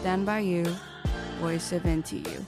Stand by you, voice of NTU.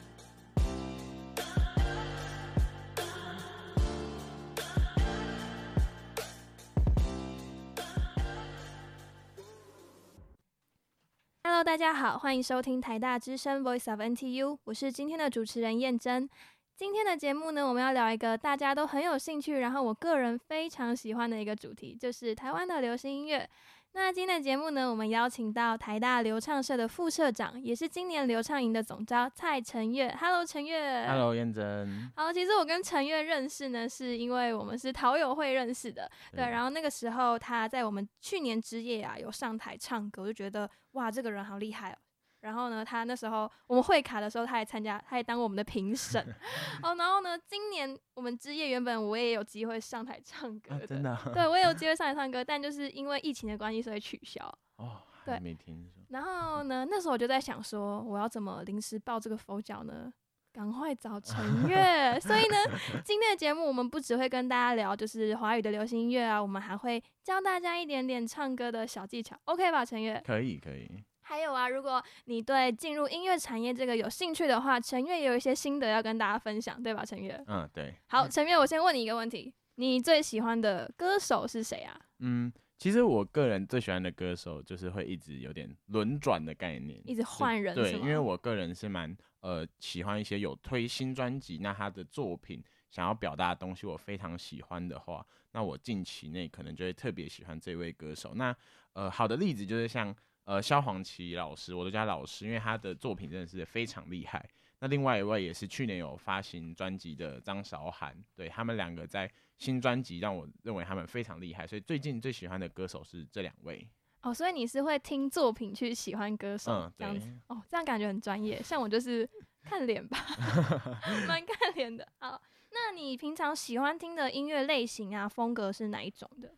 Hello，大家好，欢迎收听台大之声 Voice of NTU，我是今天的主持人燕珍。今天的节目呢，我们要聊一个大家都很有兴趣，然后我个人非常喜欢的一个主题，就是台湾的流行音乐。那今天的节目呢，我们邀请到台大流畅社的副社长，也是今年流畅营的总招蔡承岳。Hello，陈月。Hello，燕珍。好，其实我跟陈月认识呢，是因为我们是陶友会认识的。对，然后那个时候他在我们去年之夜啊，有上台唱歌，我就觉得哇，这个人好厉害哦。然后呢，他那时候我们会卡的时候，他还参加，他还当我们的评审。哦，然后呢，今年我们之夜原本我也有机会上台唱歌的，啊、真的、啊，对我也有机会上台唱歌，但就是因为疫情的关系，所以取消。哦，对，没听说。然后呢，那时候我就在想说，我要怎么临时抱这个佛脚呢？赶快找陈悦。所以呢，今天的节目我们不只会跟大家聊就是华语的流行音乐啊，我们还会教大家一点点唱歌的小技巧，OK 吧，陈悦？可以，可以。还有啊，如果你对进入音乐产业这个有兴趣的话，陈月也有一些心得要跟大家分享，对吧？陈月，嗯，对。好，陈月，我先问你一个问题，你最喜欢的歌手是谁啊？嗯，其实我个人最喜欢的歌手就是会一直有点轮转的概念，一直换人，对，因为我个人是蛮呃喜欢一些有推新专辑，那他的作品想要表达的东西我非常喜欢的话，那我近期内可能就会特别喜欢这位歌手。那呃，好的例子就是像。呃，萧煌奇老师，我都叫他老师，因为他的作品真的是非常厉害。那另外一位也是去年有发行专辑的张韶涵，对，他们两个在新专辑让我认为他们非常厉害，所以最近最喜欢的歌手是这两位。哦，所以你是会听作品去喜欢歌手，嗯，这样子哦，这样感觉很专业。像我就是看脸吧，蛮看脸的。好，那你平常喜欢听的音乐类型啊，风格是哪一种的？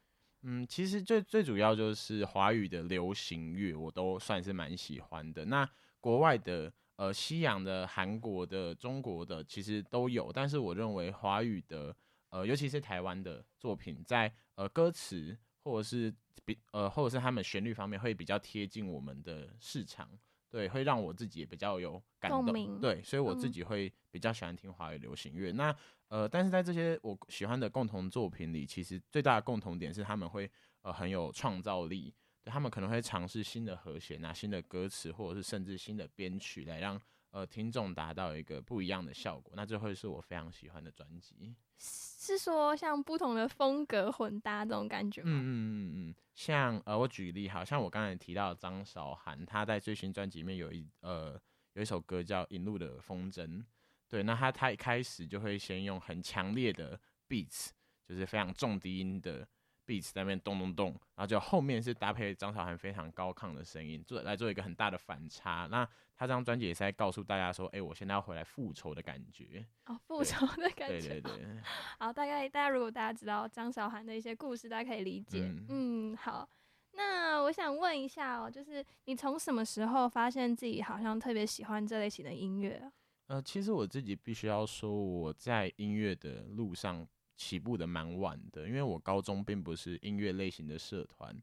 嗯，其实最最主要就是华语的流行乐，我都算是蛮喜欢的。那国外的，呃，西洋的、韩国的、中国的，其实都有。但是我认为华语的，呃，尤其是台湾的作品，在呃歌词或者是比呃或者是他们旋律方面，会比较贴近我们的市场。对，会让我自己也比较有感动。对，所以我自己会比较喜欢听华语流行乐。嗯、那呃，但是在这些我喜欢的共同作品里，其实最大的共同点是他们会呃很有创造力。对，他们可能会尝试新的和弦啊、新的歌词，或者是甚至新的编曲，来让呃听众达到一个不一样的效果。那这会是我非常喜欢的专辑。是说像不同的风格混搭这种感觉吗？嗯嗯嗯嗯，像呃，我举例，好像我刚才提到张韶涵，她在最新专辑里面有一呃有一首歌叫《引路的风筝》，对，那她她一开始就会先用很强烈的 beats，就是非常重低音的。Beats 在那边咚咚咚，然后就后面是搭配张韶涵非常高亢的声音，做来做一个很大的反差。那他这张专辑也是在告诉大家说，哎、欸，我现在要回来复仇的感觉。哦，复仇的感觉。对对对。好，大概大家如果大家知道张韶涵的一些故事，大家可以理解。嗯，嗯，好。那我想问一下哦，就是你从什么时候发现自己好像特别喜欢这类型的音乐？呃，其实我自己必须要说，我在音乐的路上。起步的蛮晚的，因为我高中并不是音乐类型的社团，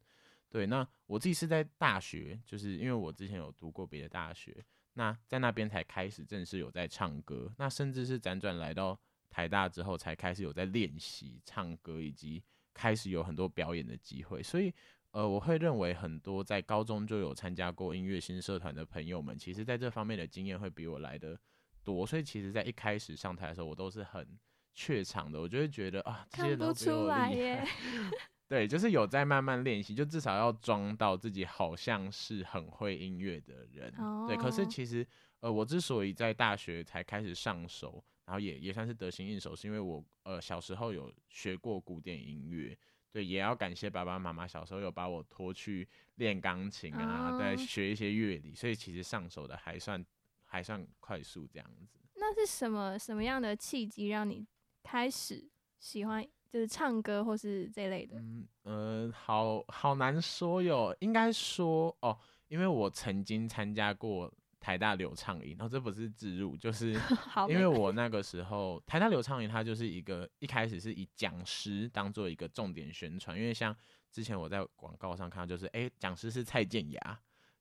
对，那我自己是在大学，就是因为我之前有读过别的大学，那在那边才开始正式有在唱歌，那甚至是辗转来到台大之后，才开始有在练习唱歌，以及开始有很多表演的机会，所以，呃，我会认为很多在高中就有参加过音乐新社团的朋友们，其实在这方面的经验会比我来的多，所以其实在一开始上台的时候，我都是很。怯场的，我就会觉得啊，这些都比我厉害。看不出来耶。对，就是有在慢慢练习，就至少要装到自己好像是很会音乐的人。Oh. 对，可是其实呃，我之所以在大学才开始上手，然后也也算是得心应手，是因为我呃小时候有学过古典音乐。对，也要感谢爸爸妈妈小时候有把我拖去练钢琴啊，再、oh. 学一些乐理，所以其实上手的还算还算快速这样子。那是什么什么样的契机让你？开始喜欢就是唱歌或是这类的，嗯呃，好好难说哟。应该说哦，因为我曾经参加过台大流畅营，然后这不是自入，就是 因为我那个时候台大流畅营，它就是一个一开始是以讲师当做一个重点宣传，因为像之前我在广告上看到，就是哎，讲师是蔡健雅。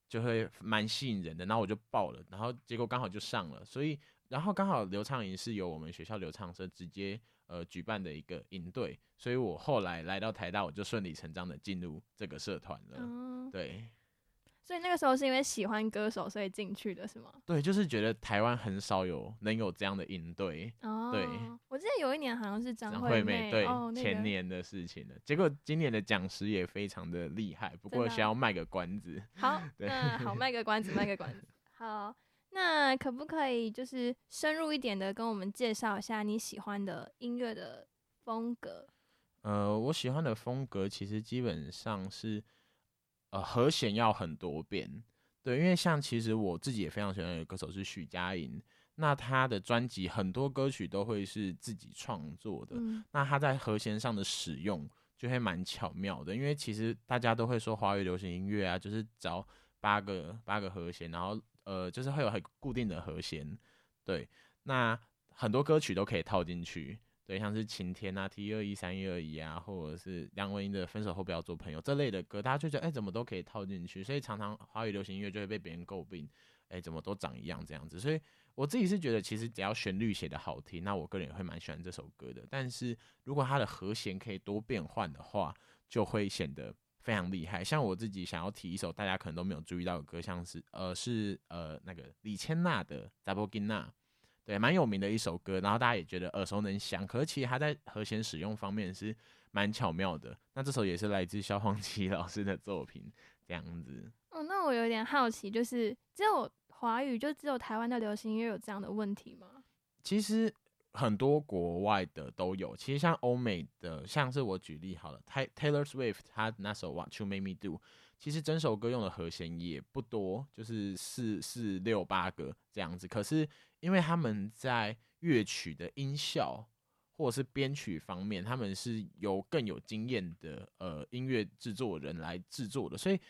就会蛮吸引人的，然后我就报了，然后结果刚好就上了，所以然后刚好刘畅营是由我们学校刘畅社直接呃举办的一个营队，所以我后来来到台大，我就顺理成章的进入这个社团了，嗯、对。所以那个时候是因为喜欢歌手，所以进去的是吗？对，就是觉得台湾很少有能有这样的营队。哦，对，我记得有一年好像是张惠妹，对，哦、前年的事情了。结果今年的讲师也非常的厉害，不过需要卖个关子。好，对那好，卖个关子，卖个关子。好，那可不可以就是深入一点的跟我们介绍一下你喜欢的音乐的风格？呃，我喜欢的风格其实基本上是。呃，和弦要很多变，对，因为像其实我自己也非常喜欢的歌手是许佳莹，那她的专辑很多歌曲都会是自己创作的，嗯、那她在和弦上的使用就会蛮巧妙的，因为其实大家都会说华语流行音乐啊，就是找八个八个和弦，然后呃，就是会有很固定的和弦，对，那很多歌曲都可以套进去。对，像是晴天啊、T 二一三一二一啊，或者是梁文音的分手后不要做朋友这类的歌，大家就觉得哎，怎么都可以套进去，所以常常华语流行音乐就会被别人诟病，哎，怎么都长一样这样子。所以我自己是觉得，其实只要旋律写得好听，那我个人也会蛮喜欢这首歌的。但是如果它的和弦可以多变换的话，就会显得非常厉害。像我自己想要提一首大家可能都没有注意到的歌，像是呃是呃那个李千娜的《查某囡仔》。对，蛮有名的一首歌，然后大家也觉得耳熟能详。可是其实它在和弦使用方面是蛮巧妙的。那这首也是来自萧煌奇 老师的作品，这样子。哦，那我有点好奇，就是只有华语，就只有台湾的流行音乐有这样的问题吗？其实很多国外的都有。其实像欧美的，像是我举例好了，Taylor Swift 他那首《What You Made Me Do》，其实整首歌用的和弦也不多，就是四四六八个这样子。可是因为他们在乐曲的音效或者是编曲方面，他们是由更有经验的呃音乐制作人来制作的，所以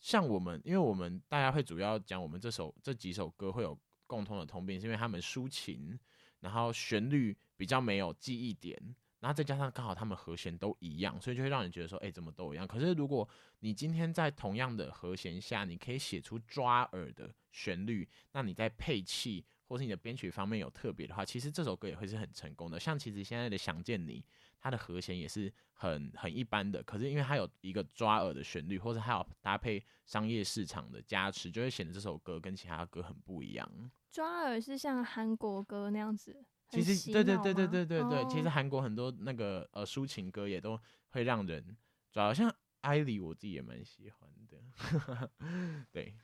像我们，因为我们大家会主要讲我们这首这几首歌会有共同的通病，是因为他们抒情，然后旋律比较没有记忆点，然后再加上刚好他们和弦都一样，所以就会让人觉得说，哎，怎么都一样？可是如果你今天在同样的和弦下，你可以写出抓耳的旋律，那你在配器。或是你的编曲方面有特别的话，其实这首歌也会是很成功的。像其实现在的《想见你》，它的和弦也是很很一般的，可是因为它有一个抓耳的旋律，或者还有搭配商业市场的加持，就会显得这首歌跟其他歌很不一样。抓耳是像韩国歌那样子，其实对对对对对对对，哦、其实韩国很多那个呃抒情歌也都会让人抓耳，像艾莉，我自己也蛮喜欢的，对。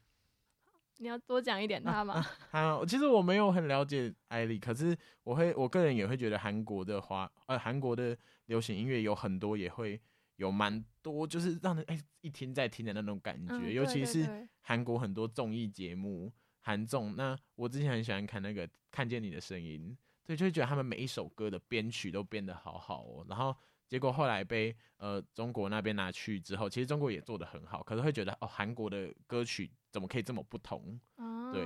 你要多讲一点他吗？啊，啊，其实我没有很了解艾莉，可是我会，我个人也会觉得韩国的华，呃，韩国的流行音乐有很多也会有蛮多，就是让人哎、欸、一听再听的那种感觉，嗯、尤其是韩国很多综艺节目，韩综。那我之前很喜欢看那个《看见你的声音》，对，就会觉得他们每一首歌的编曲都编得好好哦，然后。结果后来被呃中国那边拿去之后，其实中国也做的很好，可是会觉得哦，韩国的歌曲怎么可以这么不同？哦、对。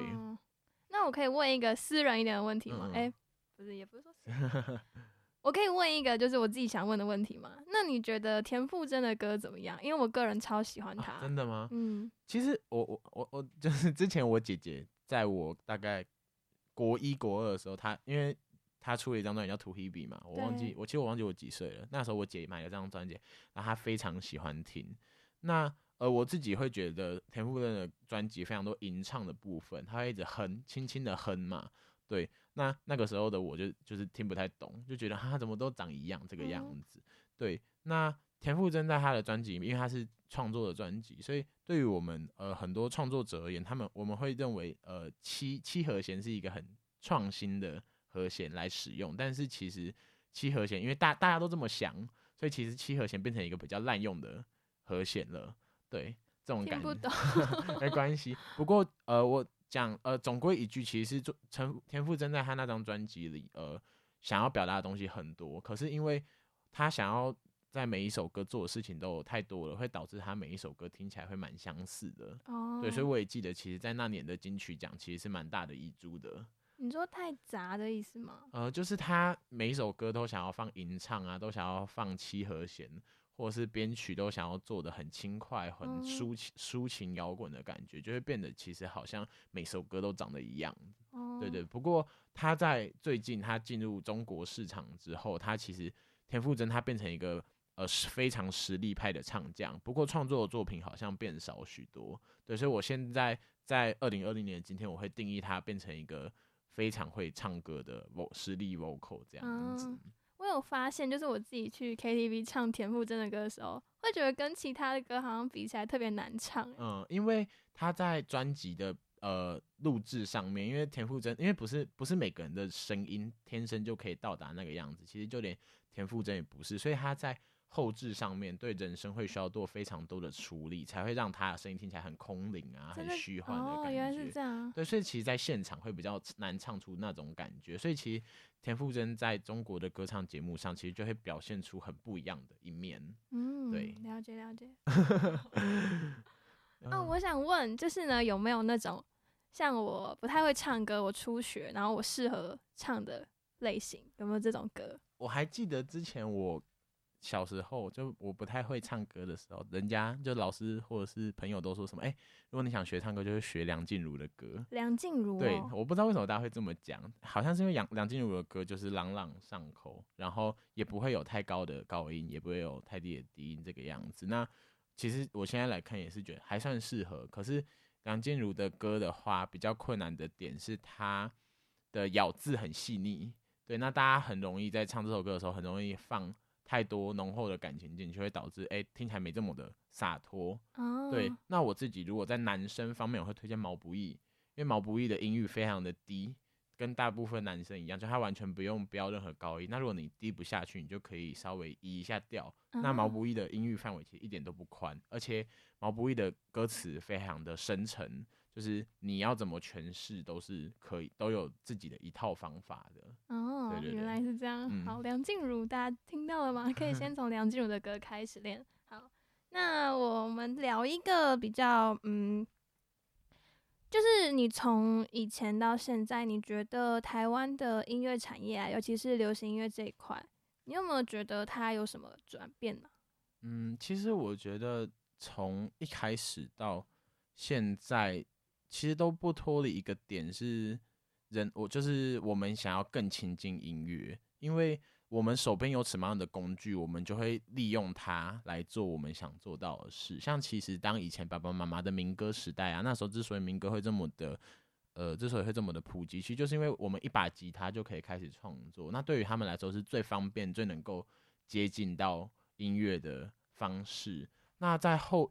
那我可以问一个私人一点的问题吗？哎、嗯欸，不是，也不是说私人，我可以问一个就是我自己想问的问题吗？那你觉得田馥甄的歌怎么样？因为我个人超喜欢他。啊、真的吗？嗯。其实我我我我 就是之前我姐姐在我大概国一国二的时候，她因为。他出了一张专辑叫《To Hebe》嘛，我忘记我其实我忘记我几岁了。那时候我姐买了这张专辑，然后她非常喜欢听。那呃，我自己会觉得田馥甄的专辑非常多吟唱的部分，他会一直哼，轻轻的哼嘛。对，那那个时候的我就就是听不太懂，就觉得他怎么都长一样这个样子。嗯、对，那田馥甄在他的专辑，因为他是创作的专辑，所以对于我们呃很多创作者而言，他们我们会认为呃七七和弦是一个很创新的。和弦来使用，但是其实七和弦，因为大大家都这么想，所以其实七和弦变成一个比较滥用的和弦了。对，这种感觉没关系。不过呃，我讲呃，总归一句，其实陈田馥甄在他那张专辑里，呃，想要表达的东西很多，可是因为他想要在每一首歌做的事情都有太多了，会导致他每一首歌听起来会蛮相似的。哦，对，所以我也记得，其实，在那年的金曲奖，其实是蛮大的遗珠的。你说太杂的意思吗？呃，就是他每一首歌都想要放吟唱啊，都想要放七和弦，或者是编曲都想要做的很轻快、很抒情、抒情摇滚的感觉，就会变得其实好像每首歌都长得一样。对对。不过他在最近他进入中国市场之后，他其实田馥甄他变成一个呃非常实力派的唱将，不过创作的作品好像变少许多。对，所以我现在在二零二零年今天，我会定义他变成一个非常会唱歌的 vo 实力 vocal 这样子。我有发现，就是我自己去 KTV 唱田馥甄的歌的时候，会觉得跟其他的歌好像比起来特别难唱。嗯，因为他在专辑的呃录制上面，因为田馥甄，因为不是不是每个人的声音天生就可以到达那个样子，其实就连田馥甄也不是，所以他在。后置上面对人声会需要做非常多的处理，才会让他的声音听起来很空灵啊，很虚幻的感觉。哦，原来是这样。对，所以其实，在现场会比较难唱出那种感觉。所以，其实田馥甄在中国的歌唱节目上，其实就会表现出很不一样的一面。嗯，对，了解了 解。哦，我想问，就是呢，有没有那种像我不太会唱歌，我初学，然后我适合唱的类型，有没有这种歌？我还记得之前我。小时候就我不太会唱歌的时候，人家就老师或者是朋友都说什么，哎、欸，如果你想学唱歌，就是学梁静茹的歌。梁静茹、哦，对，我不知道为什么大家会这么讲，好像是因为梁梁静茹的歌就是朗朗上口，然后也不会有太高的高音，也不会有太低的低音这个样子。那其实我现在来看也是觉得还算适合。可是梁静茹的歌的话，比较困难的点是她的咬字很细腻。对，那大家很容易在唱这首歌的时候，很容易放。太多浓厚的感情进去，会导致哎、欸、听起来没这么的洒脱。Oh. 对，那我自己如果在男生方面，我会推荐毛不易，因为毛不易的音域非常的低，跟大部分男生一样，就他完全不用标任何高音。那如果你低不下去，你就可以稍微移一下调。Oh. 那毛不易的音域范围其实一点都不宽，而且毛不易的歌词非常的深沉。就是你要怎么诠释都是可以，都有自己的一套方法的。哦，对对对，原来是这样。嗯、好，梁静茹，大家听到了吗？可以先 从梁静茹的歌开始练。好，那我们聊一个比较，嗯，就是你从以前到现在，你觉得台湾的音乐产业啊，尤其是流行音乐这一块，你有没有觉得它有什么转变呢？嗯，其实我觉得从一开始到现在。其实都不脱离一个点是人，我就是我们想要更亲近音乐，因为我们手边有什么样的工具，我们就会利用它来做我们想做到的事。像其实当以前爸爸妈妈的民歌时代啊，那时候之所以民歌会这么的，呃，之所以会这么的普及，其实就是因为我们一把吉他就可以开始创作。那对于他们来说是最方便、最能够接近到音乐的方式。那在后。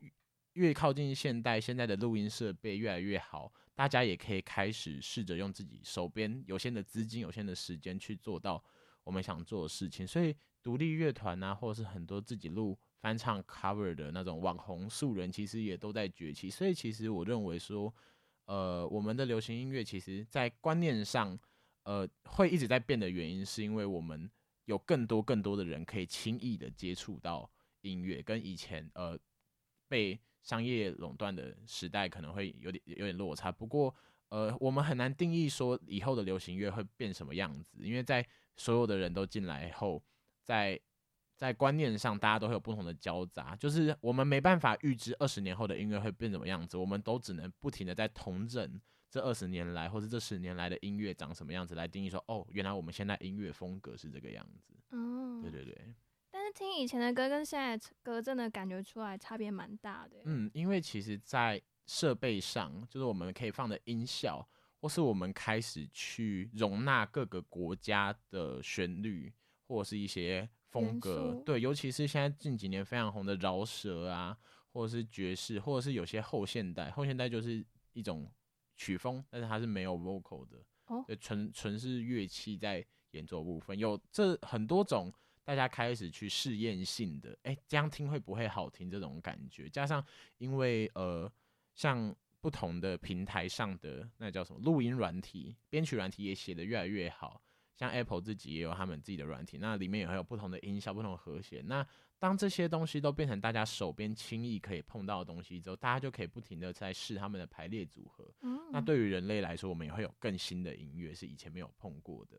越靠近现代，现在的录音设备越来越好，大家也可以开始试着用自己手边有限的资金、有限的时间去做到我们想做的事情。所以，独立乐团啊，或者是很多自己录翻唱 cover 的那种网红素人，其实也都在崛起。所以，其实我认为说，呃，我们的流行音乐其实在观念上，呃，会一直在变的原因，是因为我们有更多更多的人可以轻易的接触到音乐，跟以前呃被。商业垄断的时代可能会有点有点落差，不过呃，我们很难定义说以后的流行乐会变什么样子，因为在所有的人都进来后，在在观念上大家都会有不同的交杂，就是我们没办法预知二十年后的音乐会变什么样子，我们都只能不停的在同整这二十年来或者这十年来的音乐长什么样子来定义说，哦，原来我们现在音乐风格是这个样子。嗯，对对对。听以前的歌跟现在的歌，真的感觉出来差别蛮大的。嗯，因为其实，在设备上，就是我们可以放的音效，或是我们开始去容纳各个国家的旋律，或者是一些风格。对，尤其是现在近几年非常红的饶舌啊，或者是爵士，或者是有些后现代。后现代就是一种曲风，但是它是没有 vocal 的，哦，纯纯是乐器在演奏部分。有这很多种。大家开始去试验性的，哎、欸，这样听会不会好听？这种感觉，加上因为呃，像不同的平台上的那叫什么录音软体、编曲软体也写得越来越好，像 Apple 自己也有他们自己的软体，那里面也会有不同的音效、不同的和弦。那当这些东西都变成大家手边轻易可以碰到的东西之后，大家就可以不停的在试他们的排列组合。嗯、那对于人类来说，我们也会有更新的音乐是以前没有碰过的。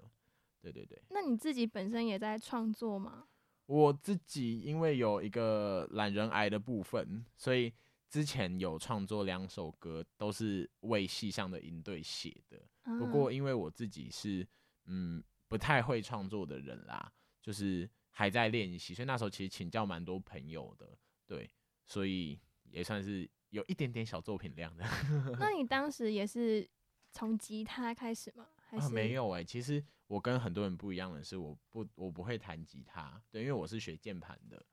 对对对，那你自己本身也在创作吗？我自己因为有一个懒人癌的部分，所以之前有创作两首歌，都是为戏上的营队写的。不过因为我自己是嗯不太会创作的人啦，就是还在练习，所以那时候其实请教蛮多朋友的，对，所以也算是有一点点小作品量的。那你当时也是从吉他开始吗？还是、啊、没有哎、欸，其实我跟很多人不一样的是，我不我不会弹吉他，对，因为我是学键盘的，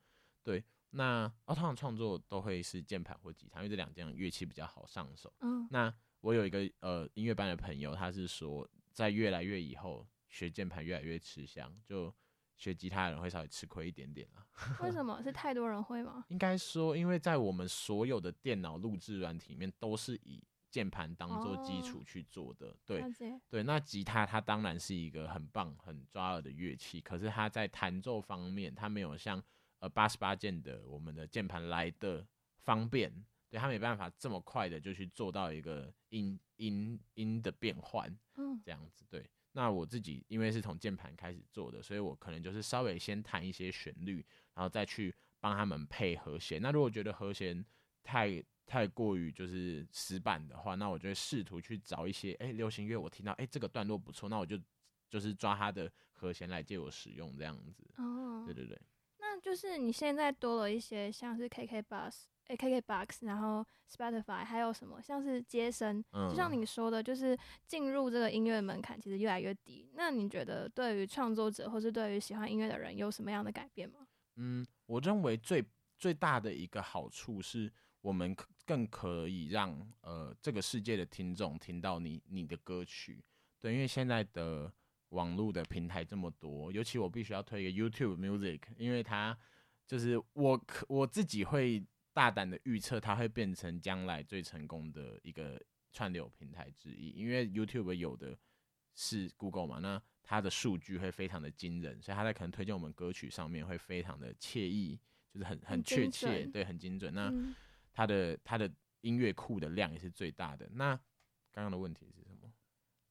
对。那哦，通常创作都会是键盘或吉他，因为这两件乐器比较好上手。嗯。那我有一个呃音乐班的朋友，他是说，在越来越以后，学键盘越来越吃香，就学吉他的人会稍微吃亏一点点了。为什么？是 太多人会吗？应该说，因为在我们所有的电脑录制软体里面，都是以键盘当做基础去做的，哦、对对。那吉他它当然是一个很棒、很抓耳的乐器，可是它在弹奏方面，它没有像呃八十八键的我们的键盘来的方便，对，它没办法这么快的就去做到一个音音音的变换，嗯，这样子对。那我自己因为是从键盘开始做的，所以我可能就是稍微先弹一些旋律，然后再去帮他们配和弦。那如果觉得和弦太太过于就是死板的话，那我就会试图去找一些哎、欸、流行乐，我听到哎、欸、这个段落不错，那我就就是抓它的和弦来借我使用这样子。哦，对对对。那就是你现在多了一些像是 KK Bus、欸、KK Box，然后 Spotify，还有什么像是接生，嗯、就像你说的，就是进入这个音乐门槛其实越来越低。那你觉得对于创作者或是对于喜欢音乐的人有什么样的改变吗？嗯，我认为最最大的一个好处是。我们更可以让呃这个世界的听众听到你你的歌曲，对，因为现在的网络的平台这么多，尤其我必须要推一个 YouTube Music，因为它就是我可我自己会大胆的预测，它会变成将来最成功的一个串流平台之一，因为 YouTube 有的是 Google 嘛，那它的数据会非常的惊人，所以它在可能推荐我们歌曲上面会非常的惬意，就是很很确切，对，很精准。那、嗯它的它的音乐库的量也是最大的。那刚刚的问题是什么？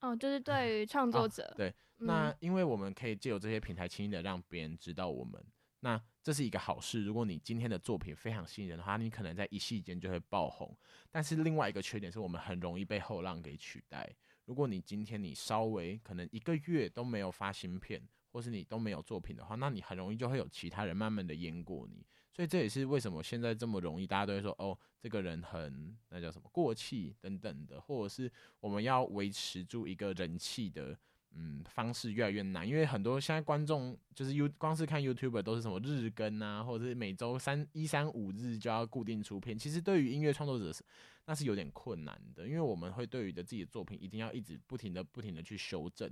哦，就是对于创作者。哦、对，嗯、那因为我们可以借由这些平台轻易的让别人知道我们，那这是一个好事。如果你今天的作品非常吸引人的话，你可能在一夕间就会爆红。但是另外一个缺点是我们很容易被后浪给取代。如果你今天你稍微可能一个月都没有发新片，或是你都没有作品的话，那你很容易就会有其他人慢慢的淹过你。所以这也是为什么现在这么容易，大家都会说哦，这个人很那叫什么过气等等的，或者是我们要维持住一个人气的嗯方式越来越难，因为很多现在观众就是 U 光是看 YouTube 都是什么日更啊，或者是每周三一三五日就要固定出片，其实对于音乐创作者是那是有点困难的，因为我们会对于的自己的作品一定要一直不停的不停的去修正，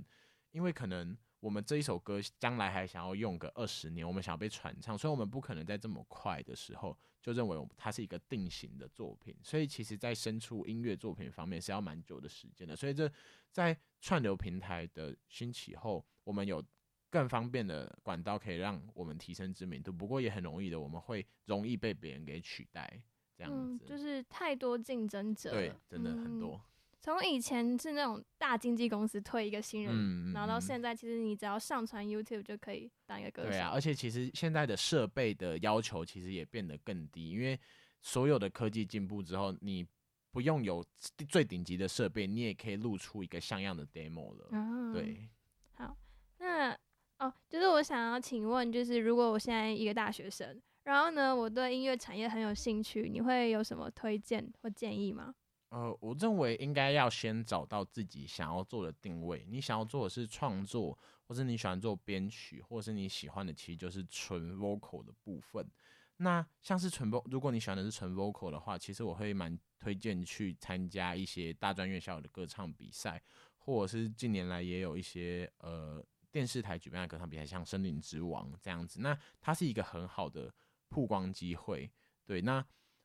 因为可能。我们这一首歌将来还想要用个二十年，我们想要被传唱，所以我们不可能在这么快的时候就认为它是一个定型的作品。所以其实，在生出音乐作品方面是要蛮久的时间的。所以这在串流平台的兴起后，我们有更方便的管道可以让我们提升知名度。不过也很容易的，我们会容易被别人给取代，这样子。嗯，就是太多竞争者，对，真的很多。嗯从以前是那种大经纪公司推一个新人，嗯、然后到现在，其实你只要上传 YouTube 就可以当一个歌手。对啊，而且其实现在的设备的要求其实也变得更低，因为所有的科技进步之后，你不用有最顶级的设备，你也可以录出一个像样的 demo 了。嗯、对。好，那哦，就是我想要请问，就是如果我现在一个大学生，然后呢，我对音乐产业很有兴趣，你会有什么推荐或建议吗？呃，我认为应该要先找到自己想要做的定位。你想要做的是创作，或是你喜欢做编曲，或是你喜欢的其实就是纯 vocal 的部分。那像是纯 vocal，如果你喜欢的是纯 vocal 的话，其实我会蛮推荐去参加一些大专院校的歌唱比赛，或者是近年来也有一些呃电视台举办的歌唱比赛，像《声林之王》这样子。那它是一个很好的曝光机会。对，那。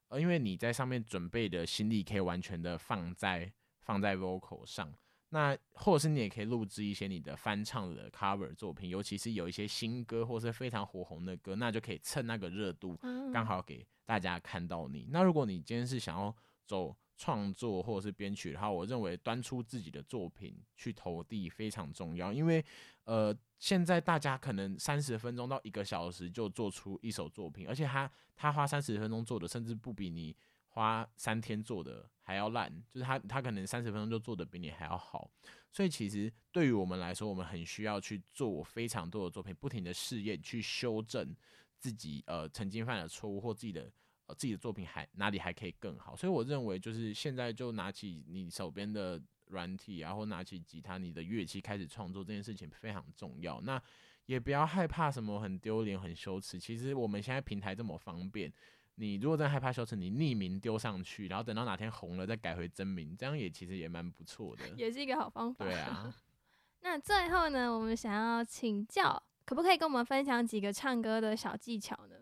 呃，因为你在上面准备的心力可以完全的放在放在 vocal 上，那或者是你也可以录制一些你的翻唱的 cover 作品，尤其是有一些新歌或是非常火红的歌，那就可以趁那个热度，刚好给大家看到你。那如果你今天是想要走创作或者是编曲的话，我认为端出自己的作品去投递非常重要，因为呃，现在大家可能三十分钟到一个小时就做出一首作品，而且他他花三十分钟做的，甚至不比你花三天做的还要烂，就是他他可能三十分钟就做的比你还要好，所以其实对于我们来说，我们很需要去做非常多的作品，不停的试验去修正自己呃曾经犯的错误或自己的。自己的作品还哪里还可以更好？所以我认为，就是现在就拿起你手边的软体，然后拿起吉他、你的乐器开始创作这件事情非常重要。那也不要害怕什么很丢脸、很羞耻。其实我们现在平台这么方便，你如果真害怕羞耻，你匿名丢上去，然后等到哪天红了再改回真名，这样也其实也蛮不错的，也是一个好方法。对啊。那最后呢，我们想要请教，可不可以跟我们分享几个唱歌的小技巧呢？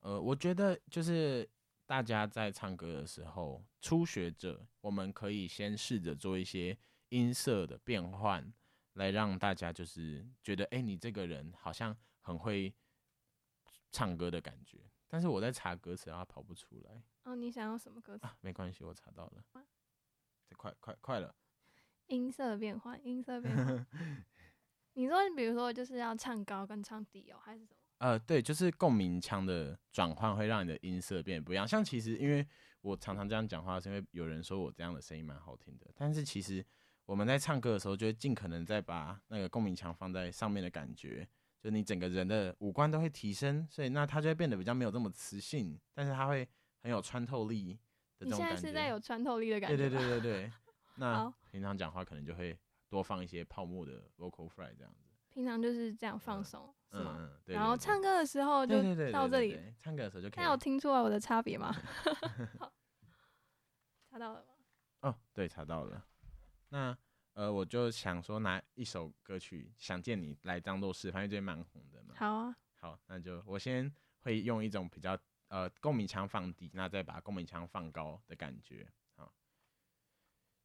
呃，我觉得就是大家在唱歌的时候，初学者我们可以先试着做一些音色的变换，来让大家就是觉得，哎、欸，你这个人好像很会唱歌的感觉。但是我在查歌词，然后跑不出来。哦，你想要什么歌词？啊，没关系，我查到了。这快快快了。音色变换，音色变换。你说，你比如说，就是要唱高跟唱低哦，还是什么？呃，对，就是共鸣腔的转换会让你的音色变得不一样。像其实，因为我常常这样讲话，是因为有人说我这样的声音蛮好听的。但是其实我们在唱歌的时候，就会尽可能再把那个共鸣腔放在上面的感觉，就你整个人的五官都会提升，所以那它就会变得比较没有这么磁性，但是它会很有穿透力的这种感觉。你现在是在有穿透力的感觉？对对对对对。那平常讲话可能就会多放一些泡沫的 vocal fry 这样子。平常就是这样放松，嗯、是吗？嗯、对然后唱歌的时候就到这里。唱歌的时候就可以。那有听出来我的差别吗？查到了吗？哦，对，查到了。那呃，我就想说拿一首歌曲《想见你》来当做示范，因为这蛮红的嘛。好啊。好，那就我先会用一种比较呃共鸣腔放低，那再把共鸣腔放高的感觉。好。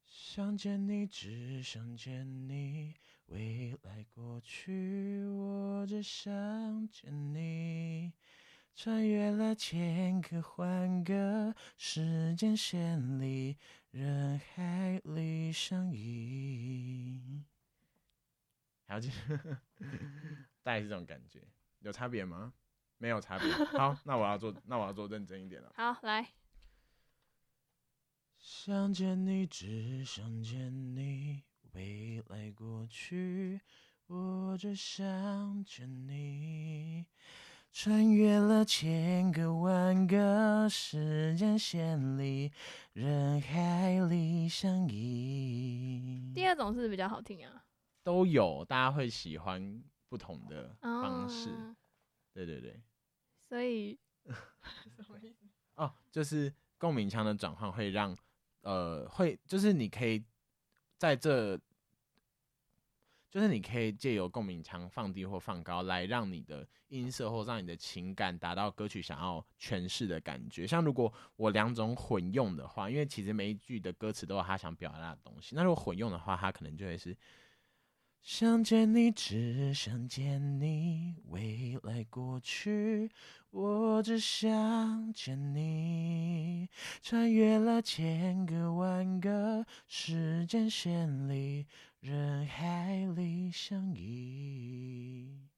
想见你，只想见你。未来过去，我只想见你，穿越了千个万个时间线里，人海里相依。还有就是，大概是这种感觉，有差别吗？没有差别。好，那我要做，那我要做认真一点了。好，来。想见你，只想见你。未来过去，我只想见你，穿越了千个万个时间线里，人海里相依。第二种是比较好听啊，都有，大家会喜欢不同的方式。哦、对对对，所以 什么意思？哦，就是共鸣腔的转换会让，呃，会就是你可以在这。就是你可以借由共鸣腔放低或放高，来让你的音色或让你的情感达到歌曲想要诠释的感觉。像如果我两种混用的话，因为其实每一句的歌词都有他想表达的东西。那如果混用的话，他可能就会是想见你，只想见你，未来过去，我只想见你，穿越了千个万个时间线里。人海里相依，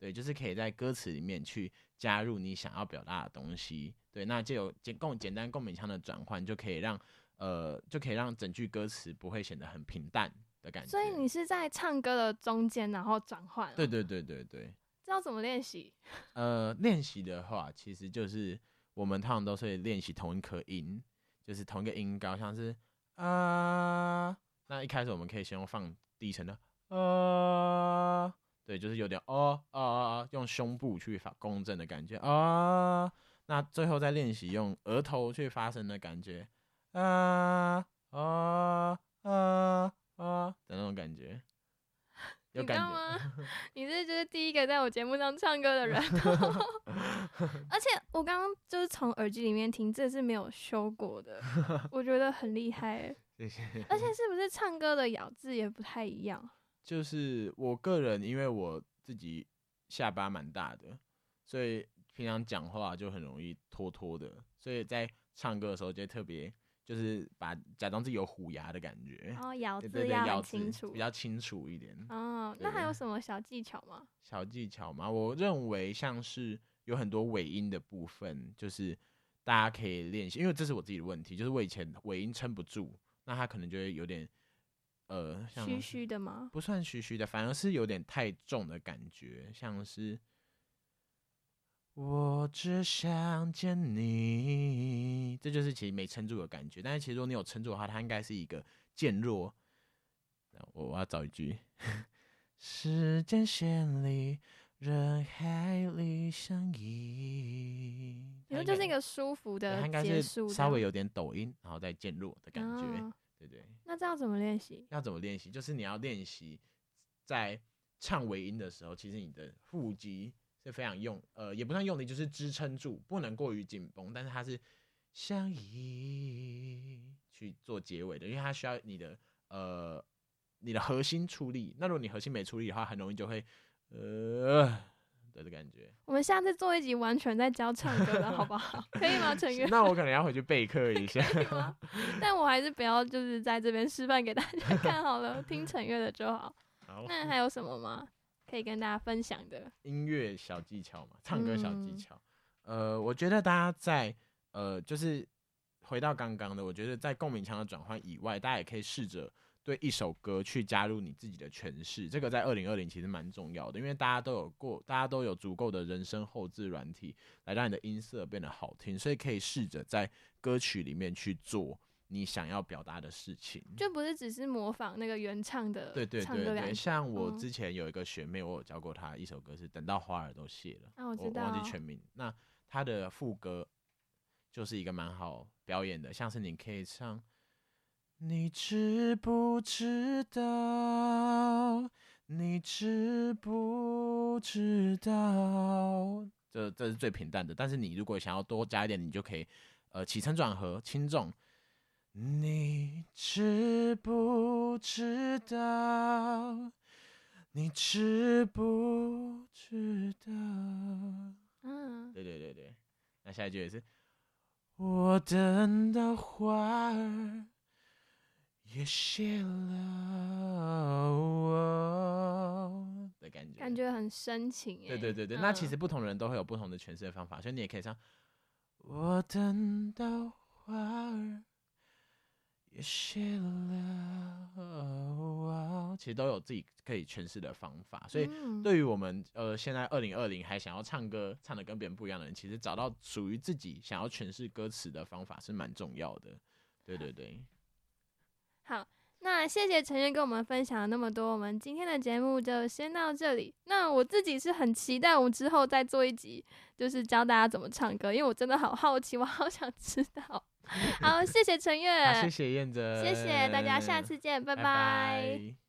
对，就是可以在歌词里面去加入你想要表达的东西，对，那就有简共简单共鸣腔的转换，就可以让呃，就可以让整句歌词不会显得很平淡。的感觉。所以你是在唱歌的中间，然后转换？对对对对对。知道怎么练习？呃，练习的话，其实就是我们通常都是练习同一颗音，就是同一个音高，像是啊。呃那一开始我们可以先用放低沉的，啊、呃，对，就是有点哦啊啊，用胸部去发共振的感觉啊、呃。那最后再练习用额头去发声的感觉，啊啊啊啊的那种感觉。有感觉你知道吗？你是就是第一个在我节目上唱歌的人，而且我刚刚就是从耳机里面听，这是没有修过的，我觉得很厉害。谢谢。而且是不是唱歌的咬字也不太一样？就是我个人，因为我自己下巴蛮大的，所以平常讲话就很容易拖拖的，所以在唱歌的时候就特别就是把假装自己有虎牙的感觉，然后咬 字对对对，要咬字清楚，比较清楚一点。哦，对那还有什么小技巧吗？小技巧吗，我认为像是有很多尾音的部分，就是大家可以练习，因为这是我自己的问题，就是我以前尾音撑不住，那他可能就会有点呃，像虚虚的吗？不算虚虚的，反而是有点太重的感觉，像是。我只想见你，这就是其实没撑住的感觉。但是其实如果你有撑住的话，它应该是一个渐弱。我我要找一句：时间线里，人海里相依。因为就是一个舒服的结束，它应该是稍微有点抖音，然后再渐弱的感觉，哦、对，对对。那这样怎么练习？要怎么练习？就是你要练习在唱尾音的时候，其实你的腹肌。是非常用，呃，也不算用力，就是支撑住，不能过于紧绷。但是它是相依去做结尾的，因为它需要你的呃你的核心出力。那如果你核心没出力的话，很容易就会呃的感觉。我们下次做一集完全在教唱歌的好不好？可以吗，陈月？那我可能要回去备课一下。但我还是不要就是在这边示范给大家看好了，听陈月的就好。好。那还有什么吗？可以跟大家分享的音乐小技巧嘛，唱歌小技巧。嗯、呃，我觉得大家在呃，就是回到刚刚的，我觉得在共鸣腔的转换以外，大家也可以试着对一首歌去加入你自己的诠释。这个在二零二零其实蛮重要的，因为大家都有过，大家都有足够的人声后置软体来让你的音色变得好听，所以可以试着在歌曲里面去做。你想要表达的事情，就不是只是模仿那个原唱的，对对对对。像我之前有一个学妹，我有教过她一首歌，是《等到花儿都谢了》，啊，我知道，我忘记全名。那她的副歌就是一个蛮好表演的，像是你可以唱，你知不知道？你知不知道？这这是最平淡的，但是你如果想要多加一点，你就可以呃起承转合轻重。你知不知道？你知不知道？嗯，对对对对，那下一句也是。我等到花儿也谢了，的感觉，感觉很深情。对对对对，嗯、那其实不同人都会有不同的诠释的方法，所以你也可以唱。我等到花儿。也谢了，其实都有自己可以诠释的方法，所以对于我们呃现在二零二零还想要唱歌唱的跟别人不一样的人，其实找到属于自己想要诠释歌词的方法是蛮重要的。对对对，好，那谢谢成员跟我们分享了那么多，我们今天的节目就先到这里。那我自己是很期待我们之后再做一集，就是教大家怎么唱歌，因为我真的好好奇，我好想知道。好，谢谢陈月，谢谢燕子，谢谢大家，下次见，拜拜。拜拜。